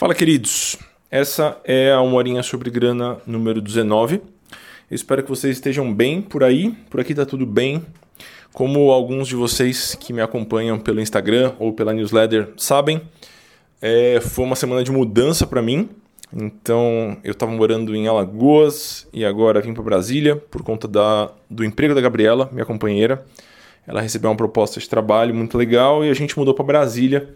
Fala, queridos. Essa é a Uma Horinha sobre Grana número 19. Eu espero que vocês estejam bem por aí. Por aqui tá tudo bem. Como alguns de vocês que me acompanham pelo Instagram ou pela newsletter sabem, é, foi uma semana de mudança para mim. Então, eu estava morando em Alagoas e agora vim para Brasília por conta da, do emprego da Gabriela, minha companheira. Ela recebeu uma proposta de trabalho muito legal e a gente mudou para Brasília.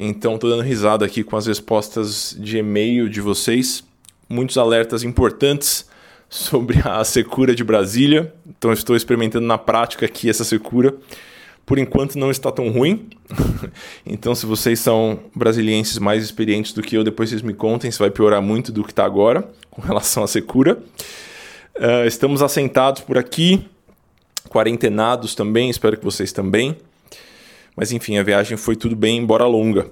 Então, estou dando risada aqui com as respostas de e-mail de vocês. Muitos alertas importantes sobre a secura de Brasília. Então, estou experimentando na prática aqui essa secura. Por enquanto, não está tão ruim. então, se vocês são brasilienses mais experientes do que eu, depois vocês me contem se vai piorar muito do que está agora com relação à secura. Uh, estamos assentados por aqui, quarentenados também, espero que vocês também. Mas enfim, a viagem foi tudo bem, embora longa.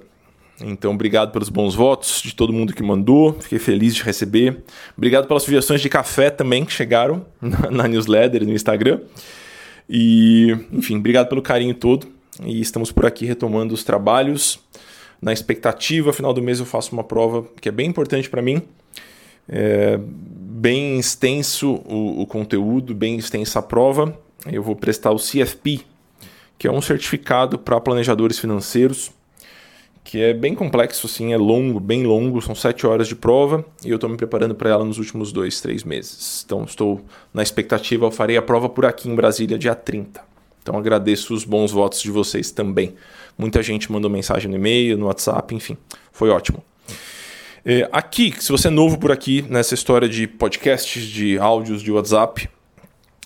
Então, obrigado pelos bons votos de todo mundo que mandou, fiquei feliz de receber. Obrigado pelas sugestões de café também que chegaram na, na newsletter no Instagram. E, enfim, obrigado pelo carinho todo. E estamos por aqui retomando os trabalhos. Na expectativa, final do mês eu faço uma prova que é bem importante para mim. É bem extenso o, o conteúdo, bem extensa a prova. Eu vou prestar o CFP, que é um certificado para planejadores financeiros, que é bem complexo, assim, é longo, bem longo, são sete horas de prova e eu estou me preparando para ela nos últimos dois, três meses. Então estou na expectativa, eu farei a prova por aqui em Brasília dia 30. Então agradeço os bons votos de vocês também. Muita gente mandou mensagem no e-mail, no WhatsApp, enfim, foi ótimo. É, aqui, se você é novo por aqui nessa história de podcasts, de áudios de WhatsApp,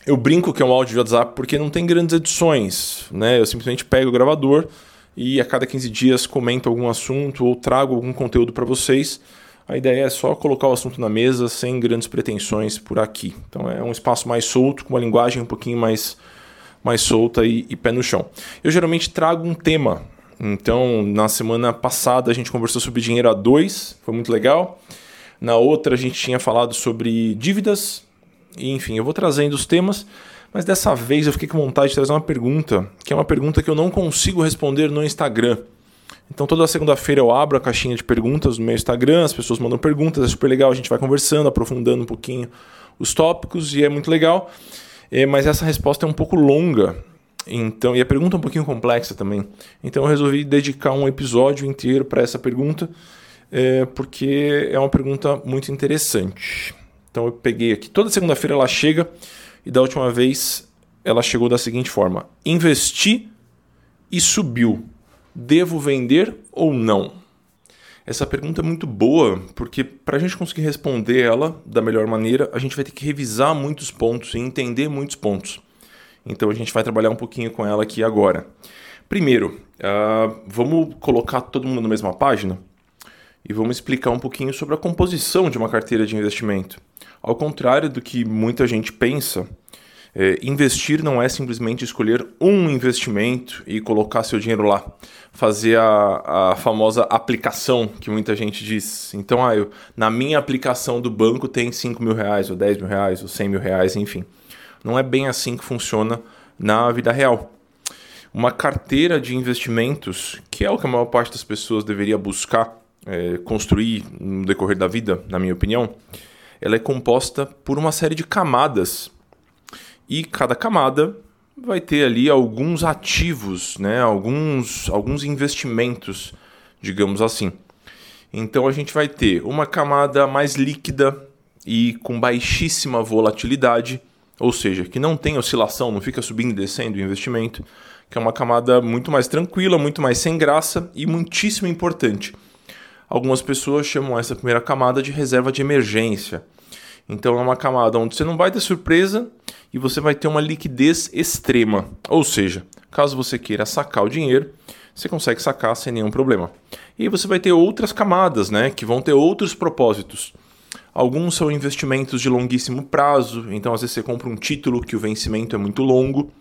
eu brinco que é um áudio de WhatsApp porque não tem grandes edições, né? Eu simplesmente pego o gravador e a cada 15 dias comento algum assunto ou trago algum conteúdo para vocês. A ideia é só colocar o assunto na mesa sem grandes pretensões por aqui. Então é um espaço mais solto, com uma linguagem um pouquinho mais, mais solta e, e pé no chão. Eu geralmente trago um tema. Então, na semana passada a gente conversou sobre dinheiro a dois, foi muito legal. Na outra a gente tinha falado sobre dívidas, e, enfim, eu vou trazendo os temas, mas dessa vez eu fiquei com vontade de trazer uma pergunta, que é uma pergunta que eu não consigo responder no Instagram. Então toda segunda-feira eu abro a caixinha de perguntas no meu Instagram, as pessoas mandam perguntas, é super legal, a gente vai conversando, aprofundando um pouquinho os tópicos e é muito legal. É, mas essa resposta é um pouco longa, então e a pergunta é um pouquinho complexa também. Então eu resolvi dedicar um episódio inteiro para essa pergunta, é, porque é uma pergunta muito interessante. Então eu peguei aqui, toda segunda-feira ela chega e da última vez ela chegou da seguinte forma: investi e subiu. Devo vender ou não? Essa pergunta é muito boa porque para a gente conseguir responder ela da melhor maneira, a gente vai ter que revisar muitos pontos e entender muitos pontos. Então a gente vai trabalhar um pouquinho com ela aqui agora. Primeiro, uh, vamos colocar todo mundo na mesma página e vamos explicar um pouquinho sobre a composição de uma carteira de investimento. Ao contrário do que muita gente pensa, é, investir não é simplesmente escolher um investimento e colocar seu dinheiro lá, fazer a, a famosa aplicação que muita gente diz. Então, ah, eu, na minha aplicação do banco tem 5 mil reais, ou 10 mil reais, ou 100 mil reais, enfim. Não é bem assim que funciona na vida real. Uma carteira de investimentos, que é o que a maior parte das pessoas deveria buscar é, construir no decorrer da vida, na minha opinião, ela é composta por uma série de camadas. E cada camada vai ter ali alguns ativos, né? alguns, alguns investimentos, digamos assim. Então a gente vai ter uma camada mais líquida e com baixíssima volatilidade, ou seja, que não tem oscilação, não fica subindo e descendo o investimento, que é uma camada muito mais tranquila, muito mais sem graça e muitíssimo importante Algumas pessoas chamam essa primeira camada de reserva de emergência. Então é uma camada onde você não vai ter surpresa e você vai ter uma liquidez extrema. Ou seja, caso você queira sacar o dinheiro, você consegue sacar sem nenhum problema. E você vai ter outras camadas, né, que vão ter outros propósitos. Alguns são investimentos de longuíssimo prazo, então às vezes você compra um título que o vencimento é muito longo.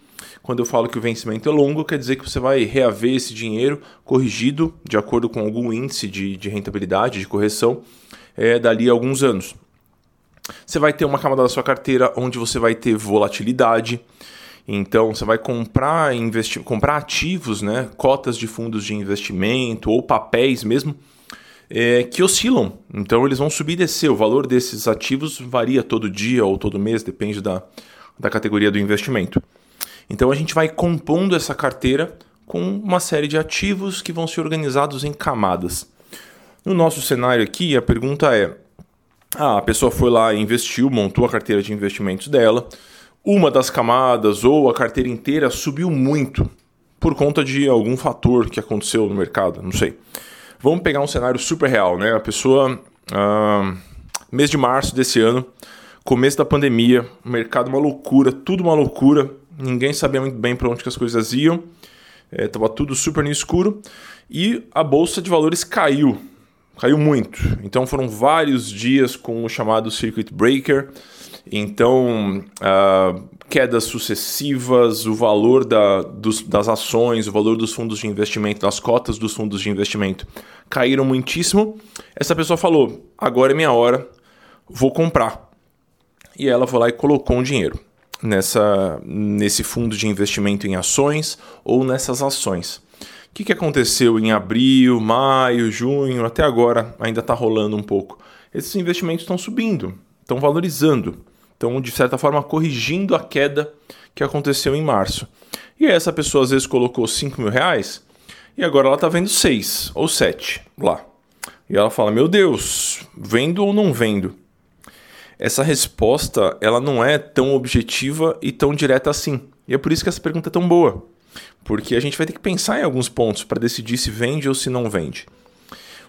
Quando eu falo que o vencimento é longo, quer dizer que você vai reaver esse dinheiro corrigido de acordo com algum índice de, de rentabilidade, de correção, é, dali a alguns anos. Você vai ter uma camada da sua carteira onde você vai ter volatilidade. Então, você vai comprar, investir, comprar ativos, né, cotas de fundos de investimento ou papéis mesmo, é, que oscilam. Então eles vão subir e descer. O valor desses ativos varia todo dia ou todo mês, depende da, da categoria do investimento. Então a gente vai compondo essa carteira com uma série de ativos que vão ser organizados em camadas. No nosso cenário aqui, a pergunta é: ah, a pessoa foi lá e investiu, montou a carteira de investimentos dela, uma das camadas ou a carteira inteira subiu muito por conta de algum fator que aconteceu no mercado, não sei. Vamos pegar um cenário super real, né? A pessoa, ah, mês de março desse ano, começo da pandemia, mercado uma loucura, tudo uma loucura, ninguém sabia muito bem para onde que as coisas iam, estava é, tudo super no escuro e a bolsa de valores caiu, caiu muito. Então foram vários dias com o chamado circuit breaker. Então, uh, quedas sucessivas, o valor da, dos, das ações, o valor dos fundos de investimento, das cotas dos fundos de investimento caíram muitíssimo. Essa pessoa falou: agora é minha hora, vou comprar. E ela foi lá e colocou um dinheiro nessa, nesse fundo de investimento em ações ou nessas ações. O que, que aconteceu em abril, maio, junho, até agora ainda está rolando um pouco? Esses investimentos estão subindo, estão valorizando. Então, de certa forma, corrigindo a queda que aconteceu em março. E essa pessoa às vezes colocou 5 mil reais e agora ela está vendo 6 ou 7 lá. E ela fala, meu Deus, vendo ou não vendo? Essa resposta ela não é tão objetiva e tão direta assim. E é por isso que essa pergunta é tão boa. Porque a gente vai ter que pensar em alguns pontos para decidir se vende ou se não vende.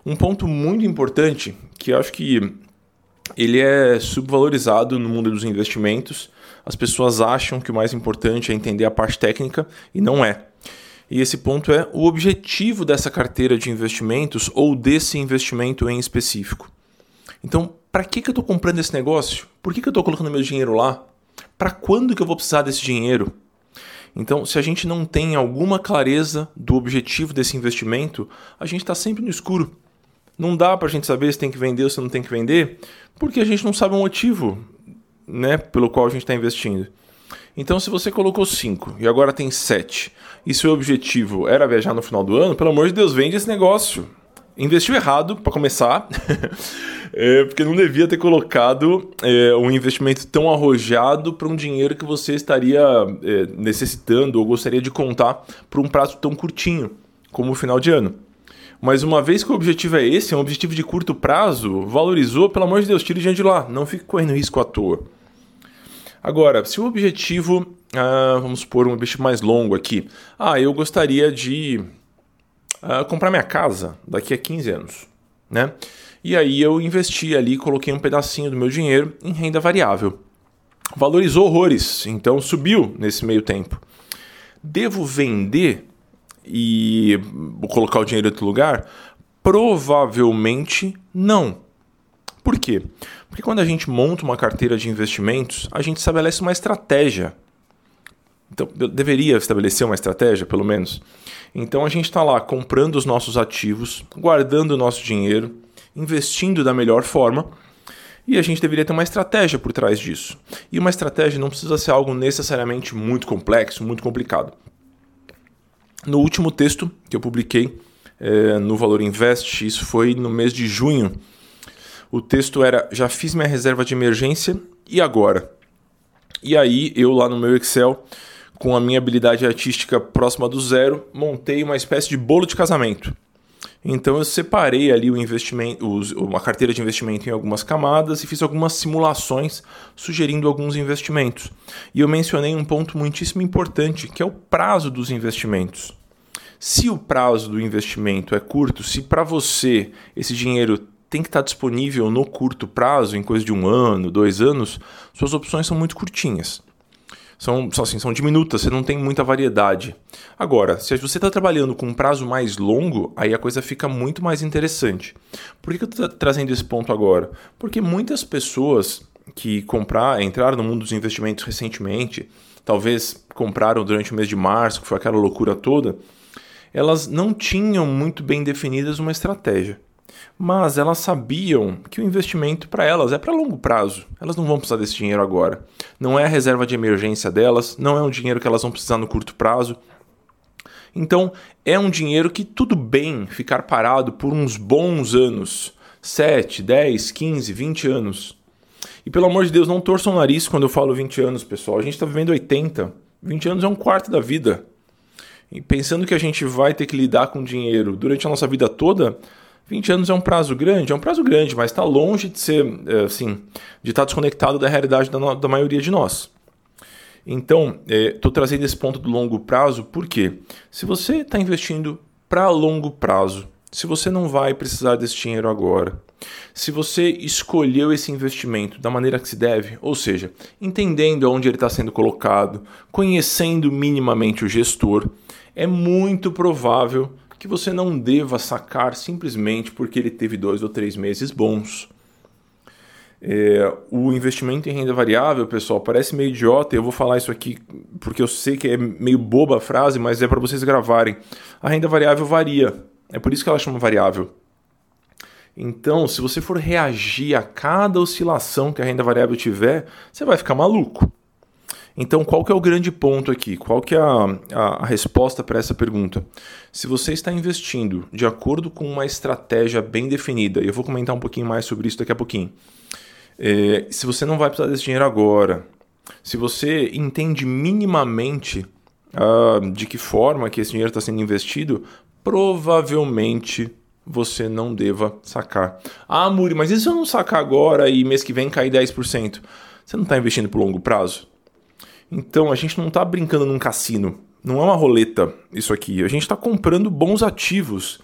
Um ponto muito importante que eu acho que ele é subvalorizado no mundo dos investimentos. As pessoas acham que o mais importante é entender a parte técnica e não é. E esse ponto é o objetivo dessa carteira de investimentos ou desse investimento em específico. Então, para que, que eu estou comprando esse negócio? Por que, que eu estou colocando meu dinheiro lá? Para quando que eu vou precisar desse dinheiro? Então, se a gente não tem alguma clareza do objetivo desse investimento, a gente está sempre no escuro. Não dá para a gente saber se tem que vender ou se não tem que vender, porque a gente não sabe o motivo né, pelo qual a gente está investindo. Então, se você colocou 5 e agora tem 7, e seu objetivo era viajar no final do ano, pelo amor de Deus, vende esse negócio. Investiu errado, para começar, é, porque não devia ter colocado é, um investimento tão arrojado para um dinheiro que você estaria é, necessitando ou gostaria de contar por um prazo tão curtinho como o final de ano. Mas uma vez que o objetivo é esse, é um objetivo de curto prazo, valorizou, pelo amor de Deus, tire diante de lá. Não fique correndo risco à toa. Agora, se o objetivo, ah, vamos supor um objetivo mais longo aqui. Ah, eu gostaria de ah, comprar minha casa daqui a 15 anos, né? E aí eu investi ali, coloquei um pedacinho do meu dinheiro em renda variável. Valorizou horrores, então subiu nesse meio tempo. Devo vender e colocar o dinheiro em outro lugar? Provavelmente não. Por quê? Porque quando a gente monta uma carteira de investimentos, a gente estabelece uma estratégia. Então, deveria estabelecer uma estratégia, pelo menos. Então, a gente está lá comprando os nossos ativos, guardando o nosso dinheiro, investindo da melhor forma. E a gente deveria ter uma estratégia por trás disso. E uma estratégia não precisa ser algo necessariamente muito complexo, muito complicado. No último texto que eu publiquei é, no Valor Invest, isso foi no mês de junho, o texto era: Já fiz minha reserva de emergência e agora? E aí eu lá no meu Excel, com a minha habilidade artística próxima do zero, montei uma espécie de bolo de casamento. Então eu separei ali o investimento, uma carteira de investimento em algumas camadas e fiz algumas simulações sugerindo alguns investimentos. E eu mencionei um ponto muitíssimo importante, que é o prazo dos investimentos. Se o prazo do investimento é curto, se para você esse dinheiro tem que estar disponível no curto prazo, em coisa de um ano, dois anos, suas opções são muito curtinhas são, assim, são diminutas, você não tem muita variedade. Agora, se você está trabalhando com um prazo mais longo, aí a coisa fica muito mais interessante. Por que eu estou trazendo esse ponto agora? Porque muitas pessoas que comprar, entraram no mundo dos investimentos recentemente, talvez compraram durante o mês de março, que foi aquela loucura toda, elas não tinham muito bem definidas uma estratégia mas elas sabiam que o investimento para elas é para longo prazo. Elas não vão precisar desse dinheiro agora. Não é a reserva de emergência delas, não é um dinheiro que elas vão precisar no curto prazo. Então, é um dinheiro que tudo bem ficar parado por uns bons anos 7, 10, 15, 20 anos. E pelo amor de Deus, não torçam o nariz quando eu falo 20 anos, pessoal. A gente está vivendo 80. 20 anos é um quarto da vida. E pensando que a gente vai ter que lidar com dinheiro durante a nossa vida toda, 20 anos é um prazo grande, é um prazo grande, mas está longe de ser, é, assim, de estar tá desconectado da realidade da, da maioria de nós. Então, estou é, trazendo esse ponto do longo prazo porque se você está investindo para longo prazo, se você não vai precisar desse dinheiro agora, se você escolheu esse investimento da maneira que se deve, ou seja, entendendo onde ele está sendo colocado, conhecendo minimamente o gestor, é muito provável que você não deva sacar simplesmente porque ele teve dois ou três meses bons. É, o investimento em renda variável, pessoal, parece meio idiota. Eu vou falar isso aqui porque eu sei que é meio boba a frase, mas é para vocês gravarem. A renda variável varia. É por isso que ela chama variável. Então, se você for reagir a cada oscilação que a renda variável tiver, você vai ficar maluco. Então, qual que é o grande ponto aqui? Qual que é a, a, a resposta para essa pergunta? Se você está investindo de acordo com uma estratégia bem definida, e eu vou comentar um pouquinho mais sobre isso daqui a pouquinho. É, se você não vai precisar desse dinheiro agora, se você entende minimamente uh, de que forma que esse dinheiro está sendo investido, provavelmente você não deva sacar. Ah, Muri, mas e se eu não sacar agora e mês que vem cair 10%? Você não está investindo por longo prazo? Então a gente não está brincando num cassino. Não é uma roleta isso aqui. A gente está comprando bons ativos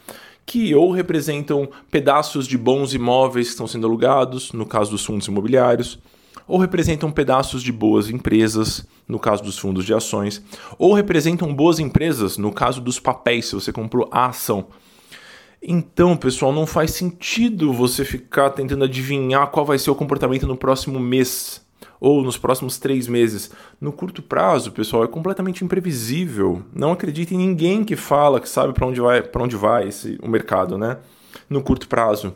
que ou representam pedaços de bons imóveis que estão sendo alugados, no caso dos fundos imobiliários, ou representam pedaços de boas empresas, no caso dos fundos de ações, ou representam boas empresas, no caso dos papéis, se você comprou a ação. Então, pessoal, não faz sentido você ficar tentando adivinhar qual vai ser o comportamento no próximo mês ou nos próximos três meses. No curto prazo, pessoal, é completamente imprevisível. Não acredite em ninguém que fala que sabe para onde vai, para onde vai esse, o mercado, né? No curto prazo.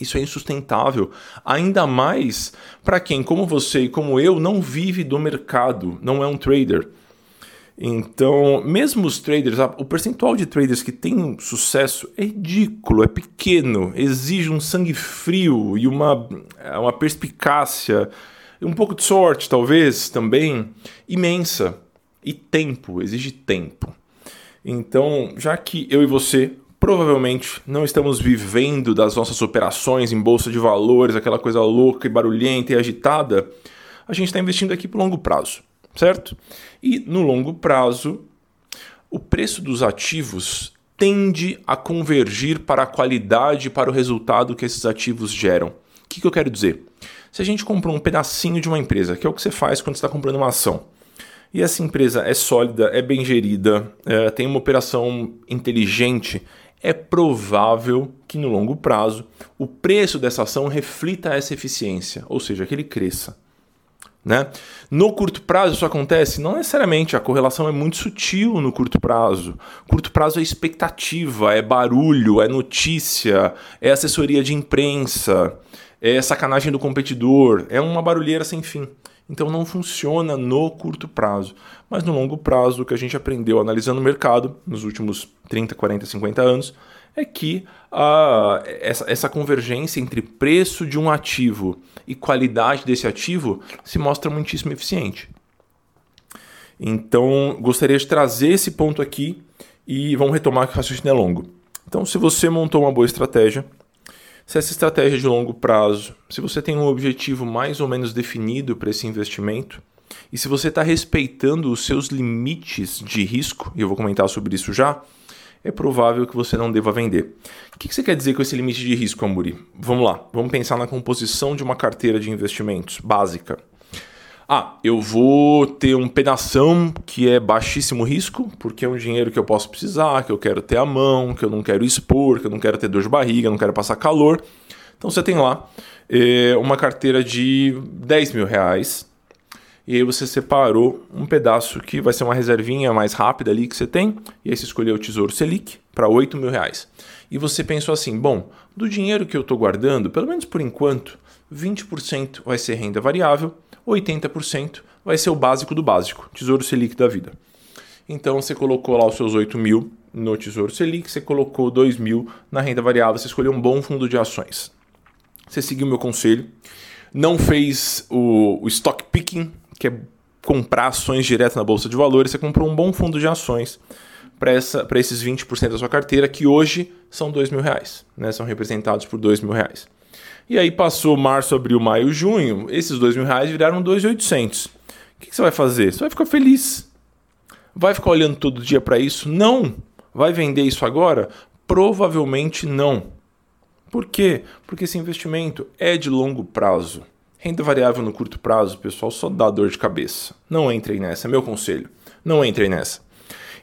Isso é insustentável, ainda mais para quem, como você e como eu, não vive do mercado, não é um trader. Então, mesmo os traders, o percentual de traders que tem sucesso é ridículo, é pequeno, exige um sangue frio e uma, uma perspicácia, um pouco de sorte, talvez, também, imensa. E tempo, exige tempo. Então, já que eu e você provavelmente não estamos vivendo das nossas operações em bolsa de valores, aquela coisa louca e barulhenta e agitada, a gente está investindo aqui por longo prazo certo? E no longo prazo, o preço dos ativos tende a convergir para a qualidade e para o resultado que esses ativos geram. O que, que eu quero dizer? Se a gente comprou um pedacinho de uma empresa, que é o que você faz quando está comprando uma ação, e essa empresa é sólida, é bem gerida, é, tem uma operação inteligente, é provável que no longo prazo o preço dessa ação reflita essa eficiência, ou seja, que ele cresça. Né? No curto prazo isso acontece? Não necessariamente, a correlação é muito sutil no curto prazo. Curto prazo é expectativa, é barulho, é notícia, é assessoria de imprensa, é sacanagem do competidor, é uma barulheira sem fim. Então não funciona no curto prazo. Mas no longo prazo, o que a gente aprendeu analisando o mercado nos últimos 30, 40, 50 anos é que essa, essa convergência entre preço de um ativo e qualidade desse ativo se mostra muitíssimo eficiente. Então, gostaria de trazer esse ponto aqui e vamos retomar que o raciocínio é longo. Então, se você montou uma boa estratégia, se essa estratégia é de longo prazo, se você tem um objetivo mais ou menos definido para esse investimento, e se você está respeitando os seus limites de risco, e eu vou comentar sobre isso já, é provável que você não deva vender. O que você quer dizer com esse limite de risco, Amuri? Vamos lá, vamos pensar na composição de uma carteira de investimentos básica. Ah, eu vou ter um pedação que é baixíssimo risco, porque é um dinheiro que eu posso precisar, que eu quero ter à mão, que eu não quero expor, que eu não quero ter dor de barriga, não quero passar calor. Então você tem lá é, uma carteira de 10 mil reais, e aí você separou um pedaço que vai ser uma reservinha mais rápida ali que você tem, e aí você escolheu o Tesouro Selic para 8 mil reais. E você pensou assim, bom, do dinheiro que eu estou guardando, pelo menos por enquanto, 20% vai ser renda variável, 80% vai ser o básico do básico, Tesouro Selic da vida. Então você colocou lá os seus 8 mil no Tesouro Selic, você colocou 2 mil na renda variável, você escolheu um bom fundo de ações. Você seguiu meu conselho, não fez o, o stock picking, que é comprar ações direto na Bolsa de Valores, você comprou um bom fundo de ações para esses 20% da sua carteira, que hoje são 2 mil reais, né? são representados por 2 mil reais. E aí passou março, abril, maio, junho, esses 2 mil reais viraram 2.800. O que, que você vai fazer? Você vai ficar feliz. Vai ficar olhando todo dia para isso? Não. Vai vender isso agora? Provavelmente não. Por quê? Porque esse investimento é de longo prazo. Renda variável no curto prazo, pessoal, só dá dor de cabeça. Não entrem nessa, é meu conselho. Não entrem nessa.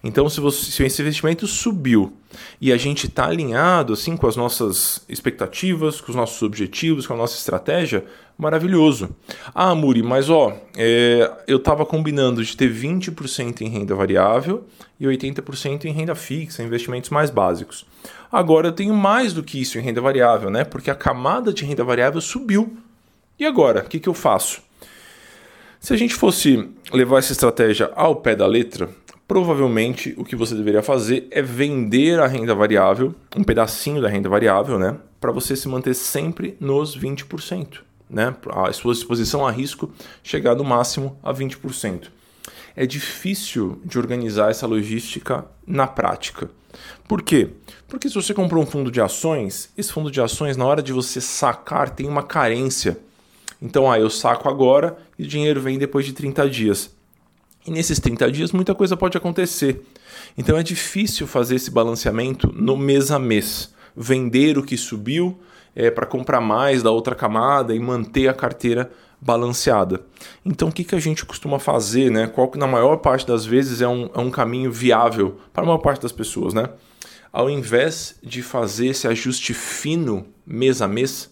Então, se, você, se esse investimento subiu e a gente está alinhado assim com as nossas expectativas, com os nossos objetivos, com a nossa estratégia, maravilhoso. Ah, Muri, mas ó, é, eu estava combinando de ter 20% em renda variável e 80% em renda fixa, investimentos mais básicos. Agora eu tenho mais do que isso em renda variável, né? Porque a camada de renda variável subiu. E agora, o que, que eu faço? Se a gente fosse levar essa estratégia ao pé da letra, provavelmente o que você deveria fazer é vender a renda variável, um pedacinho da renda variável, né, para você se manter sempre nos 20%, né, a sua exposição a risco chegar no máximo a 20%. É difícil de organizar essa logística na prática. Por quê? Porque se você comprou um fundo de ações, esse fundo de ações, na hora de você sacar, tem uma carência. Então, ah, eu saco agora e o dinheiro vem depois de 30 dias. E nesses 30 dias muita coisa pode acontecer. Então é difícil fazer esse balanceamento no mês a mês. Vender o que subiu é, para comprar mais da outra camada e manter a carteira balanceada. Então o que, que a gente costuma fazer? Né? Qual que na maior parte das vezes é um, é um caminho viável para a maior parte das pessoas? Né? Ao invés de fazer esse ajuste fino mês a mês,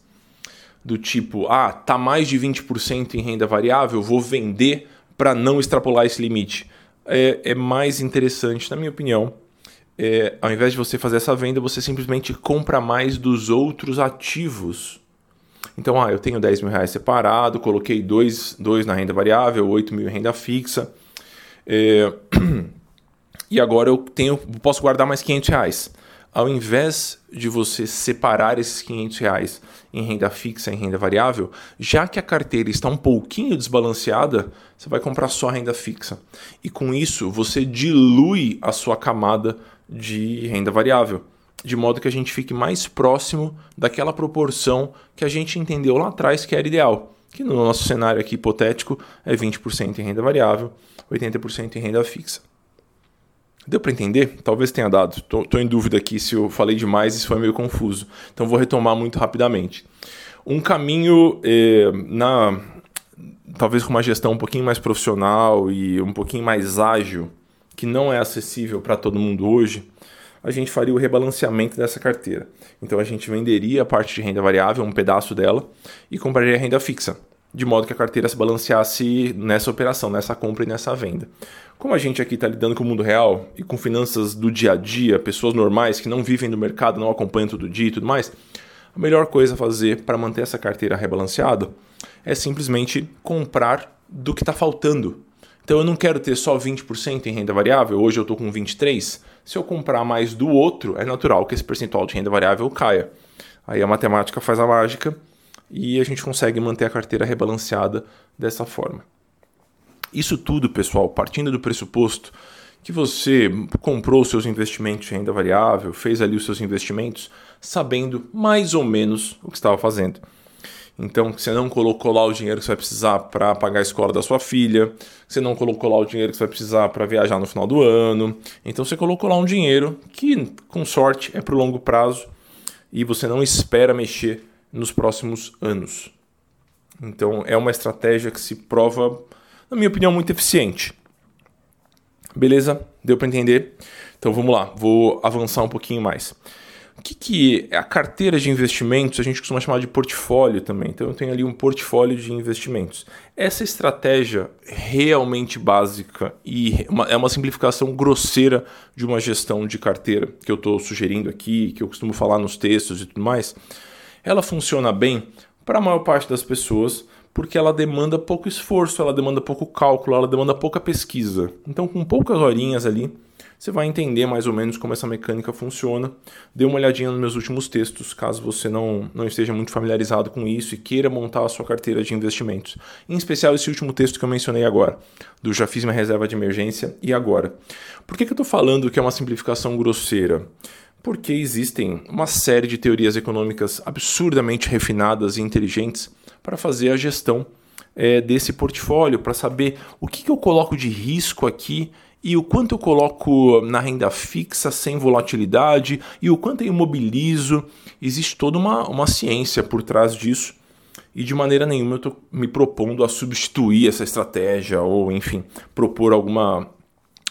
do tipo, ah, tá mais de 20% em renda variável, vou vender para não extrapolar esse limite. É, é, mais interessante, na minha opinião, é, ao invés de você fazer essa venda, você simplesmente compra mais dos outros ativos. Então, ah, eu tenho 10 mil reais separado, coloquei 2 na renda variável, 8 mil em renda fixa. É, e agora eu tenho, posso guardar mais 500 reais ao invés de você separar esses 500 reais em renda fixa e em renda variável, já que a carteira está um pouquinho desbalanceada, você vai comprar só renda fixa. E com isso, você dilui a sua camada de renda variável, de modo que a gente fique mais próximo daquela proporção que a gente entendeu lá atrás que era ideal, que no nosso cenário aqui hipotético é 20% em renda variável, 80% em renda fixa. Deu para entender? Talvez tenha dado. Estou em dúvida aqui se eu falei demais e se foi meio confuso. Então vou retomar muito rapidamente. Um caminho eh, na talvez com uma gestão um pouquinho mais profissional e um pouquinho mais ágil, que não é acessível para todo mundo hoje, a gente faria o rebalanceamento dessa carteira. Então a gente venderia a parte de renda variável, um pedaço dela, e compraria renda fixa de modo que a carteira se balanceasse nessa operação, nessa compra e nessa venda. Como a gente aqui está lidando com o mundo real e com finanças do dia a dia, pessoas normais que não vivem no mercado, não acompanham todo dia e tudo mais, a melhor coisa a fazer para manter essa carteira rebalanceada é simplesmente comprar do que está faltando. Então eu não quero ter só 20% em renda variável, hoje eu estou com 23%. Se eu comprar mais do outro, é natural que esse percentual de renda variável caia. Aí a matemática faz a mágica e a gente consegue manter a carteira rebalanceada dessa forma. Isso tudo, pessoal, partindo do pressuposto que você comprou seus investimentos em renda variável, fez ali os seus investimentos, sabendo mais ou menos o que estava fazendo. Então, você não colocou lá o dinheiro que você vai precisar para pagar a escola da sua filha, você não colocou lá o dinheiro que você vai precisar para viajar no final do ano. Então, você colocou lá um dinheiro que, com sorte, é para o longo prazo e você não espera mexer nos próximos anos. Então é uma estratégia que se prova, na minha opinião, muito eficiente. Beleza? Deu para entender? Então vamos lá, vou avançar um pouquinho mais. O que, que é a carteira de investimentos? A gente costuma chamar de portfólio também. Então eu tenho ali um portfólio de investimentos. Essa estratégia realmente básica e uma, é uma simplificação grosseira de uma gestão de carteira que eu estou sugerindo aqui, que eu costumo falar nos textos e tudo mais ela funciona bem para a maior parte das pessoas, porque ela demanda pouco esforço, ela demanda pouco cálculo, ela demanda pouca pesquisa. Então, com poucas horinhas ali, você vai entender mais ou menos como essa mecânica funciona. Dê uma olhadinha nos meus últimos textos, caso você não, não esteja muito familiarizado com isso e queira montar a sua carteira de investimentos. Em especial esse último texto que eu mencionei agora, do Já Fiz Minha Reserva de Emergência e Agora. Por que, que eu estou falando que é uma simplificação grosseira? Porque existem uma série de teorias econômicas absurdamente refinadas e inteligentes para fazer a gestão é, desse portfólio, para saber o que, que eu coloco de risco aqui e o quanto eu coloco na renda fixa sem volatilidade e o quanto eu imobilizo. Existe toda uma, uma ciência por trás disso e de maneira nenhuma eu estou me propondo a substituir essa estratégia ou, enfim, propor alguma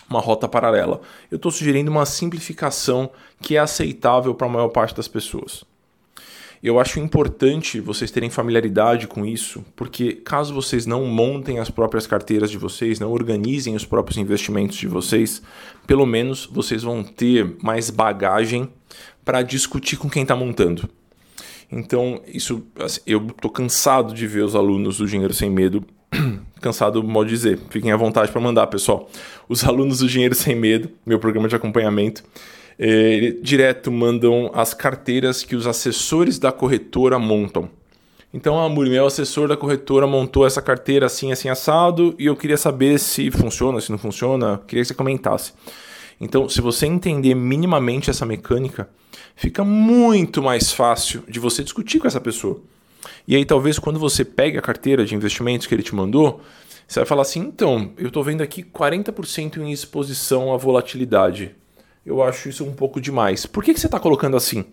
uma rota paralela. Eu estou sugerindo uma simplificação que é aceitável para a maior parte das pessoas. Eu acho importante vocês terem familiaridade com isso, porque caso vocês não montem as próprias carteiras de vocês, não organizem os próprios investimentos de vocês, pelo menos vocês vão ter mais bagagem para discutir com quem está montando. Então, isso assim, eu estou cansado de ver os alunos do Dinheiro Sem Medo. cansado, modo de dizer. Fiquem à vontade para mandar, pessoal. Os alunos do Dinheiro Sem Medo, meu programa de acompanhamento, é, direto mandam as carteiras que os assessores da corretora montam. Então, a Muri, meu assessor da corretora montou essa carteira assim, assim, assado, e eu queria saber se funciona, se não funciona, queria que você comentasse. Então, se você entender minimamente essa mecânica, fica muito mais fácil de você discutir com essa pessoa. E aí, talvez, quando você pegue a carteira de investimentos que ele te mandou, você vai falar assim: então, eu estou vendo aqui 40% em exposição à volatilidade eu acho isso um pouco demais. Por que, que você está colocando assim?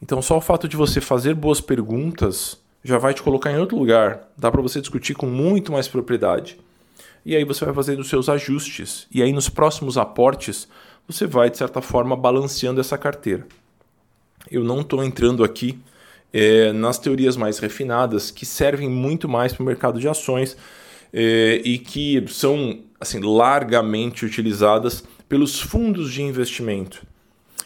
Então, só o fato de você fazer boas perguntas já vai te colocar em outro lugar. Dá para você discutir com muito mais propriedade. E aí você vai fazendo os seus ajustes. E aí, nos próximos aportes, você vai, de certa forma, balanceando essa carteira. Eu não estou entrando aqui é, nas teorias mais refinadas, que servem muito mais para o mercado de ações é, e que são assim largamente utilizadas pelos fundos de investimento.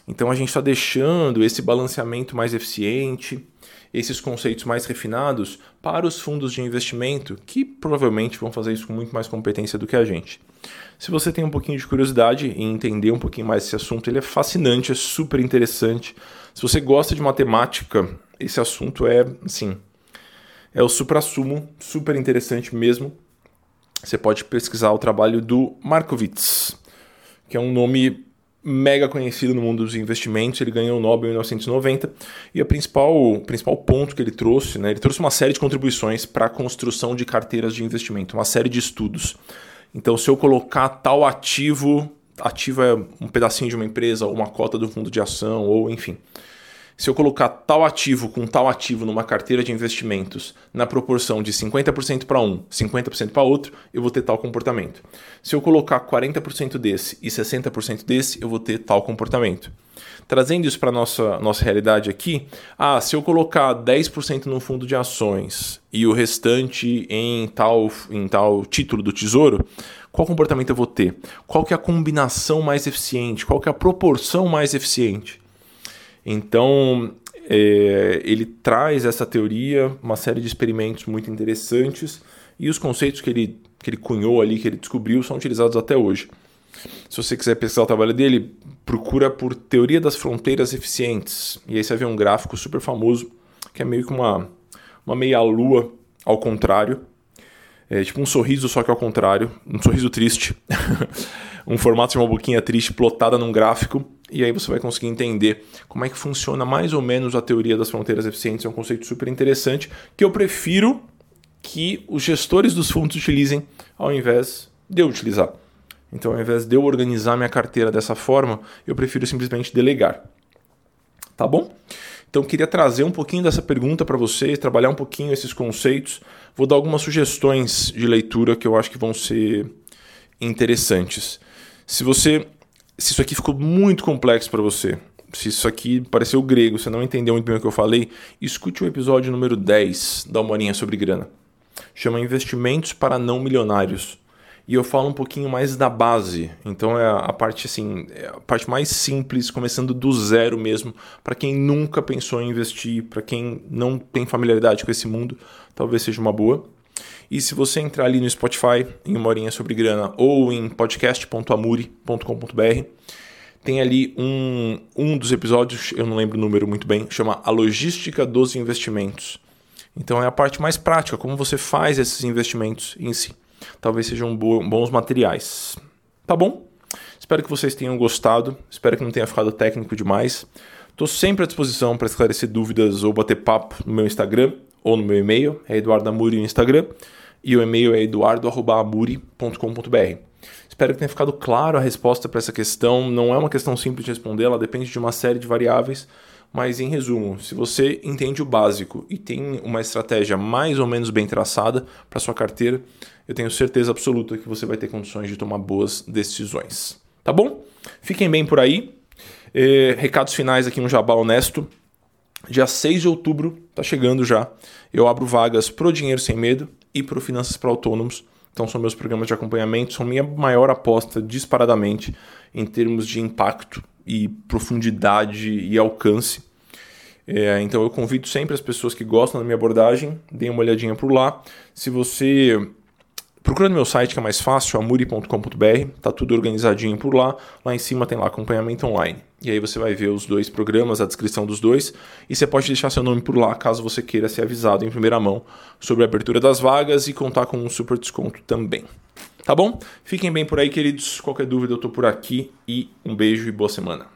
Então a gente está deixando esse balanceamento mais eficiente, esses conceitos mais refinados para os fundos de investimento, que provavelmente vão fazer isso com muito mais competência do que a gente. Se você tem um pouquinho de curiosidade em entender um pouquinho mais esse assunto, ele é fascinante, é super interessante. Se você gosta de matemática, esse assunto é, assim, é o supra-sumo, super interessante mesmo. Você pode pesquisar o trabalho do Markowitz que é um nome mega conhecido no mundo dos investimentos. Ele ganhou o Nobel em 1990 e a principal, o principal ponto que ele trouxe, né, ele trouxe uma série de contribuições para a construção de carteiras de investimento, uma série de estudos. Então, se eu colocar tal ativo, ativo é um pedacinho de uma empresa, ou uma cota do fundo de ação, ou enfim se eu colocar tal ativo com tal ativo numa carteira de investimentos na proporção de 50% para um, 50% para outro, eu vou ter tal comportamento. Se eu colocar 40% desse e 60% desse, eu vou ter tal comportamento. Trazendo isso para a nossa, nossa realidade aqui, ah, se eu colocar 10% num fundo de ações e o restante em tal, em tal título do tesouro, qual comportamento eu vou ter? Qual que é a combinação mais eficiente? Qual que é a proporção mais eficiente? Então, é, ele traz essa teoria, uma série de experimentos muito interessantes e os conceitos que ele, que ele cunhou ali, que ele descobriu, são utilizados até hoje. Se você quiser pesquisar o trabalho dele, procura por Teoria das Fronteiras Eficientes. E aí você ver um gráfico super famoso, que é meio que uma, uma meia-lua ao contrário. É tipo um sorriso, só que ao contrário. Um sorriso triste. um formato de uma boquinha triste plotada num gráfico e aí você vai conseguir entender como é que funciona mais ou menos a teoria das fronteiras eficientes. É um conceito super interessante que eu prefiro que os gestores dos fundos utilizem ao invés de eu utilizar. Então, ao invés de eu organizar minha carteira dessa forma, eu prefiro simplesmente delegar. Tá bom? Então, queria trazer um pouquinho dessa pergunta para vocês, trabalhar um pouquinho esses conceitos. Vou dar algumas sugestões de leitura que eu acho que vão ser interessantes. Se você se isso aqui ficou muito complexo para você, se isso aqui pareceu grego, você não entendeu muito bem o que eu falei, escute o episódio número 10 da Uma Horinha sobre Grana. Chama Investimentos para Não Milionários. e eu falo um pouquinho mais da base. Então é a parte assim, é a parte mais simples, começando do zero mesmo, para quem nunca pensou em investir, para quem não tem familiaridade com esse mundo, talvez seja uma boa. E se você entrar ali no Spotify, em uma horinha sobre grana, ou em podcast.amuri.com.br, tem ali um, um dos episódios, eu não lembro o número muito bem, chama A Logística dos Investimentos. Então é a parte mais prática, como você faz esses investimentos em si. Talvez sejam bons materiais. Tá bom? Espero que vocês tenham gostado, espero que não tenha ficado técnico demais. Estou sempre à disposição para esclarecer dúvidas ou bater papo no meu Instagram ou no meu e-mail, é Eduardo Amuri no Instagram, e o e-mail é eduardo.amuri.com.br. Espero que tenha ficado claro a resposta para essa questão. Não é uma questão simples de responder, ela depende de uma série de variáveis. Mas em resumo, se você entende o básico e tem uma estratégia mais ou menos bem traçada para sua carteira, eu tenho certeza absoluta que você vai ter condições de tomar boas decisões. Tá bom? Fiquem bem por aí. Eh, recados finais aqui um jabá honesto. Dia 6 de outubro, tá chegando já. Eu abro vagas pro Dinheiro Sem Medo e pro Finanças para Autônomos. Então são meus programas de acompanhamento, são minha maior aposta disparadamente em termos de impacto e profundidade e alcance. É, então eu convido sempre as pessoas que gostam da minha abordagem, deem uma olhadinha por lá. Se você Procura no meu site que é mais fácil, amuri.com.br, tá tudo organizadinho por lá. Lá em cima tem lá acompanhamento online. E aí você vai ver os dois programas, a descrição dos dois, e você pode deixar seu nome por lá caso você queira ser avisado em primeira mão sobre a abertura das vagas e contar com um super desconto também. Tá bom? Fiquem bem por aí, queridos. Qualquer dúvida eu tô por aqui e um beijo e boa semana.